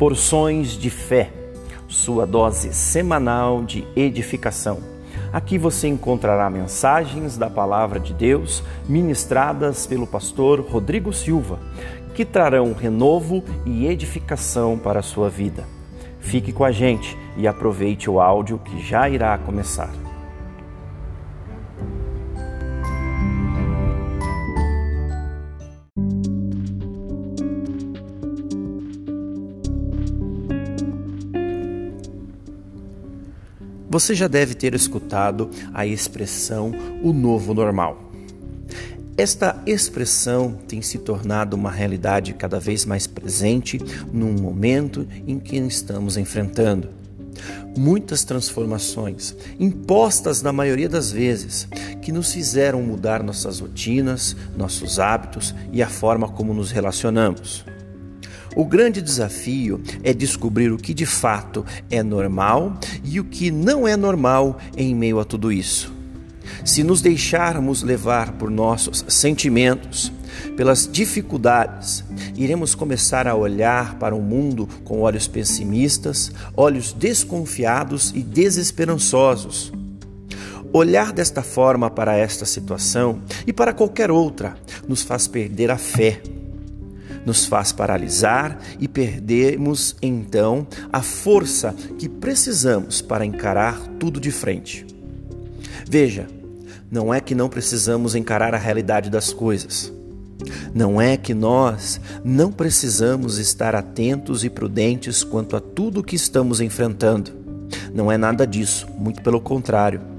Porções de Fé, sua dose semanal de edificação. Aqui você encontrará mensagens da Palavra de Deus ministradas pelo pastor Rodrigo Silva, que trarão renovo e edificação para a sua vida. Fique com a gente e aproveite o áudio que já irá começar. Você já deve ter escutado a expressão o novo normal. Esta expressão tem se tornado uma realidade cada vez mais presente num momento em que estamos enfrentando. Muitas transformações, impostas na maioria das vezes, que nos fizeram mudar nossas rotinas, nossos hábitos e a forma como nos relacionamos. O grande desafio é descobrir o que de fato é normal e o que não é normal em meio a tudo isso. Se nos deixarmos levar por nossos sentimentos, pelas dificuldades, iremos começar a olhar para o mundo com olhos pessimistas, olhos desconfiados e desesperançosos. Olhar desta forma para esta situação e para qualquer outra nos faz perder a fé nos faz paralisar e perdemos então a força que precisamos para encarar tudo de frente. Veja, não é que não precisamos encarar a realidade das coisas. Não é que nós não precisamos estar atentos e prudentes quanto a tudo que estamos enfrentando. Não é nada disso, muito pelo contrário.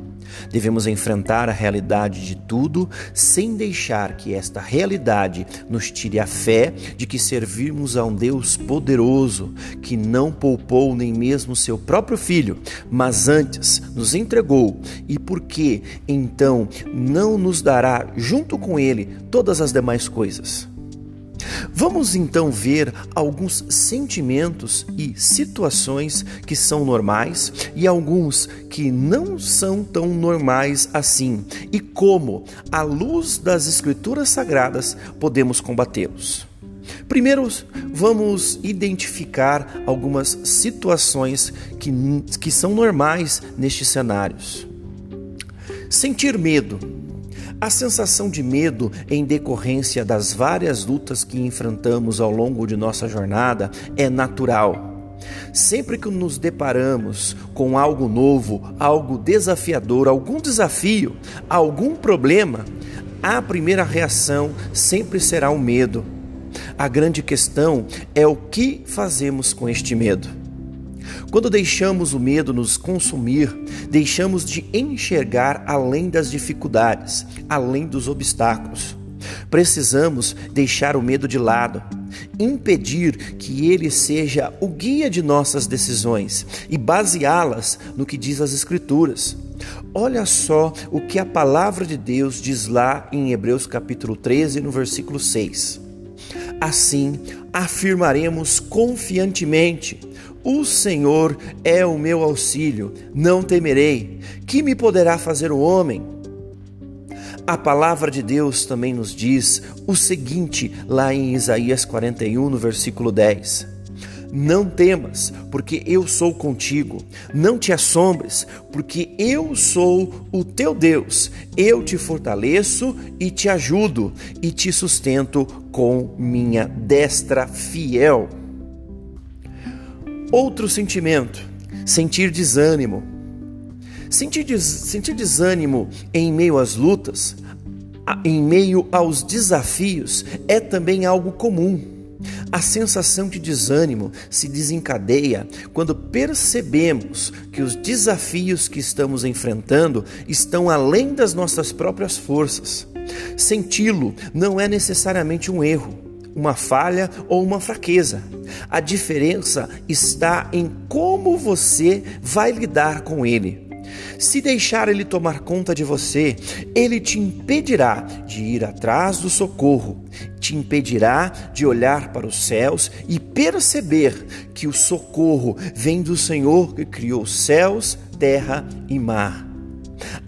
Devemos enfrentar a realidade de tudo sem deixar que esta realidade nos tire a fé de que servimos a um Deus poderoso que não poupou nem mesmo seu próprio filho, mas antes nos entregou e porque então não nos dará junto com ele todas as demais coisas. Vamos então ver alguns sentimentos e situações que são normais e alguns que não são tão normais assim e como, à luz das Escrituras Sagradas, podemos combatê-los. Primeiro, vamos identificar algumas situações que, que são normais nestes cenários. Sentir medo a sensação de medo em decorrência das várias lutas que enfrentamos ao longo de nossa jornada é natural. Sempre que nos deparamos com algo novo, algo desafiador, algum desafio, algum problema, a primeira reação sempre será o medo. A grande questão é o que fazemos com este medo. Quando deixamos o medo nos consumir, deixamos de enxergar além das dificuldades, além dos obstáculos. Precisamos deixar o medo de lado, impedir que ele seja o guia de nossas decisões e baseá-las no que diz as Escrituras. Olha só o que a palavra de Deus diz lá em Hebreus capítulo 13, no versículo 6. Assim, afirmaremos confiantemente: o Senhor é o meu auxílio, não temerei. Que me poderá fazer o homem? A palavra de Deus também nos diz o seguinte, lá em Isaías 41, no versículo 10. Não temas, porque eu sou contigo. Não te assombres, porque eu sou o teu Deus. Eu te fortaleço e te ajudo e te sustento com minha destra fiel. Outro sentimento, sentir desânimo. Sentir, des, sentir desânimo em meio às lutas, em meio aos desafios, é também algo comum. A sensação de desânimo se desencadeia quando percebemos que os desafios que estamos enfrentando estão além das nossas próprias forças. Senti-lo não é necessariamente um erro uma falha ou uma fraqueza. A diferença está em como você vai lidar com ele. Se deixar ele tomar conta de você, ele te impedirá de ir atrás do socorro, te impedirá de olhar para os céus e perceber que o socorro vem do Senhor que criou céus, terra e mar.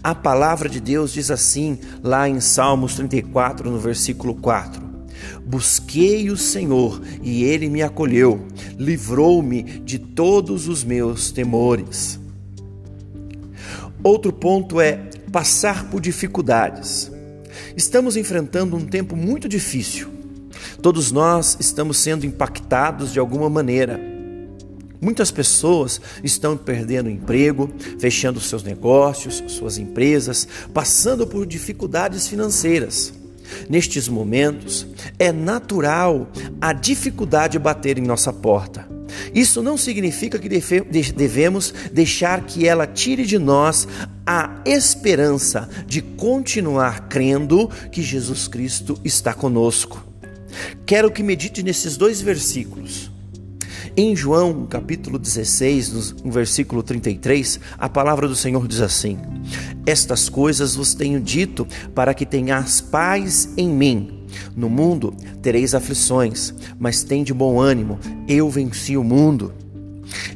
A palavra de Deus diz assim, lá em Salmos 34, no versículo 4: Busquei o Senhor e ele me acolheu, livrou-me de todos os meus temores. Outro ponto é passar por dificuldades. Estamos enfrentando um tempo muito difícil. Todos nós estamos sendo impactados de alguma maneira. Muitas pessoas estão perdendo emprego, fechando seus negócios, suas empresas, passando por dificuldades financeiras. Nestes momentos, é natural a dificuldade bater em nossa porta. Isso não significa que devemos deixar que ela tire de nós a esperança de continuar crendo que Jesus Cristo está conosco. Quero que medite nesses dois versículos. Em João, capítulo 16, no versículo 33, a palavra do Senhor diz assim: Estas coisas vos tenho dito para que tenhas paz em mim. No mundo tereis aflições, mas tem de bom ânimo, eu venci o mundo.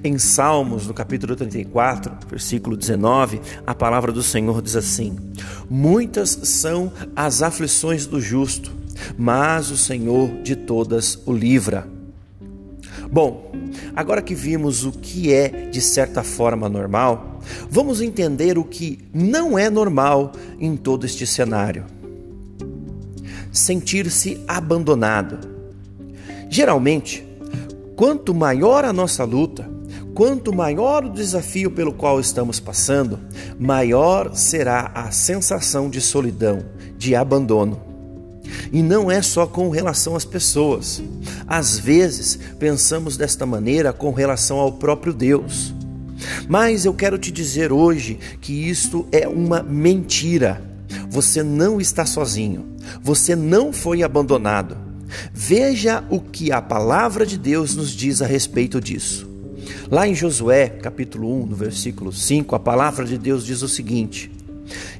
Em Salmos, no capítulo 34, versículo 19, a palavra do Senhor diz assim: Muitas são as aflições do justo, mas o Senhor de todas o livra. Bom, agora que vimos o que é de certa forma normal, vamos entender o que não é normal em todo este cenário. Sentir-se abandonado. Geralmente, quanto maior a nossa luta, quanto maior o desafio pelo qual estamos passando, maior será a sensação de solidão, de abandono. E não é só com relação às pessoas. Às vezes pensamos desta maneira com relação ao próprio Deus. Mas eu quero te dizer hoje que isto é uma mentira. Você não está sozinho. Você não foi abandonado. Veja o que a palavra de Deus nos diz a respeito disso. Lá em Josué, capítulo 1, no versículo 5, a palavra de Deus diz o seguinte: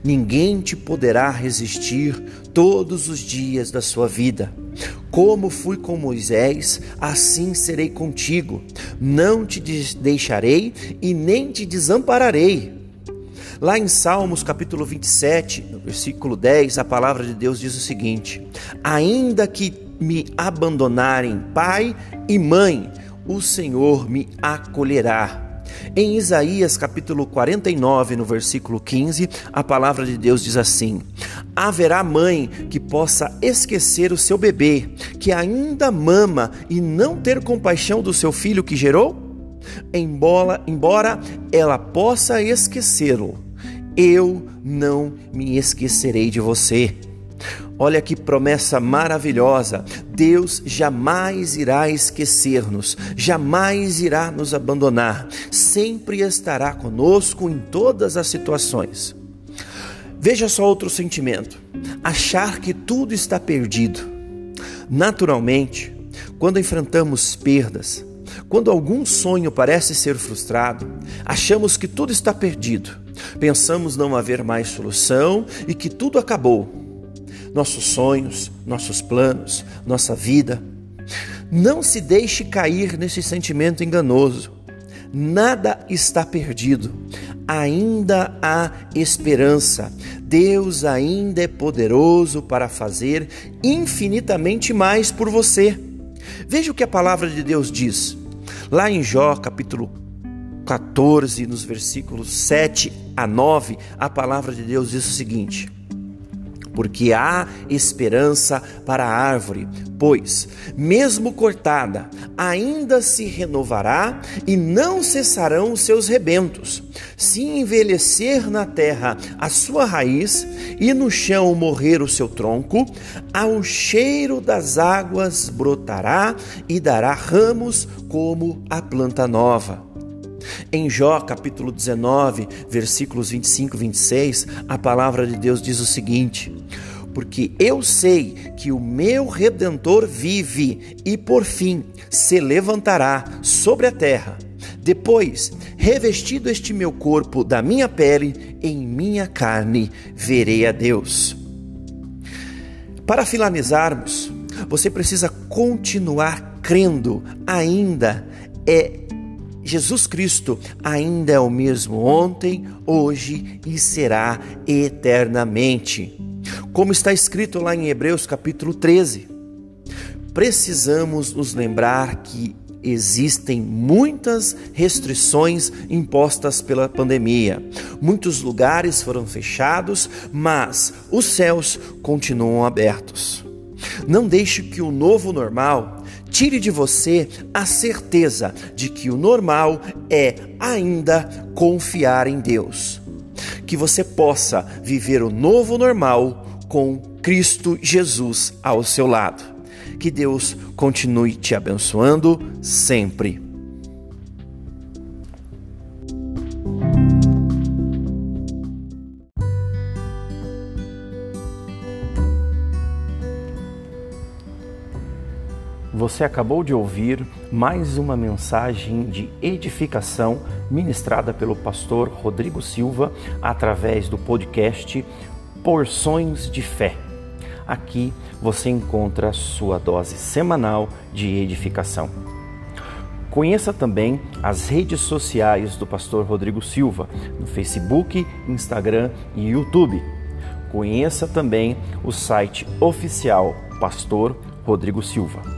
Ninguém te poderá resistir todos os dias da sua vida. Como fui com Moisés, assim serei contigo. Não te deixarei e nem te desampararei. Lá em Salmos capítulo 27, no versículo 10, a palavra de Deus diz o seguinte: Ainda que me abandonarem pai e mãe, o Senhor me acolherá. Em Isaías capítulo 49, no versículo 15, a palavra de Deus diz assim: Haverá mãe que possa esquecer o seu bebê, que ainda mama e não ter compaixão do seu filho que gerou? Embora, embora ela possa esquecê-lo, eu não me esquecerei de você. Olha que promessa maravilhosa! Deus jamais irá esquecer-nos, jamais irá nos abandonar, sempre estará conosco em todas as situações. Veja só outro sentimento: achar que tudo está perdido. Naturalmente, quando enfrentamos perdas, quando algum sonho parece ser frustrado, achamos que tudo está perdido. Pensamos não haver mais solução e que tudo acabou nossos sonhos, nossos planos, nossa vida. Não se deixe cair nesse sentimento enganoso. Nada está perdido. Ainda há esperança. Deus ainda é poderoso para fazer infinitamente mais por você. Veja o que a palavra de Deus diz. Lá em Jó, capítulo 14, nos versículos 7 a 9, a palavra de Deus diz o seguinte: porque há esperança para a árvore, pois, mesmo cortada, ainda se renovará e não cessarão os seus rebentos. Se envelhecer na terra a sua raiz e no chão morrer o seu tronco, ao cheiro das águas brotará e dará ramos como a planta nova. Em Jó, capítulo 19, versículos 25 e 26, a palavra de Deus diz o seguinte: Porque eu sei que o meu redentor vive e por fim se levantará sobre a terra. Depois, revestido este meu corpo da minha pele, em minha carne verei a Deus. Para finalizarmos, você precisa continuar crendo, ainda é Jesus Cristo ainda é o mesmo ontem, hoje e será eternamente. Como está escrito lá em Hebreus capítulo 13: precisamos nos lembrar que existem muitas restrições impostas pela pandemia. Muitos lugares foram fechados, mas os céus continuam abertos. Não deixe que o novo normal tire de você a certeza de que o normal é ainda confiar em Deus. Que você possa viver o novo normal com Cristo Jesus ao seu lado. Que Deus continue te abençoando sempre. Você acabou de ouvir mais uma mensagem de edificação ministrada pelo pastor Rodrigo Silva através do podcast Porções de Fé. Aqui você encontra sua dose semanal de edificação. Conheça também as redes sociais do pastor Rodrigo Silva no Facebook, Instagram e YouTube. Conheça também o site oficial Pastor Rodrigo Silva.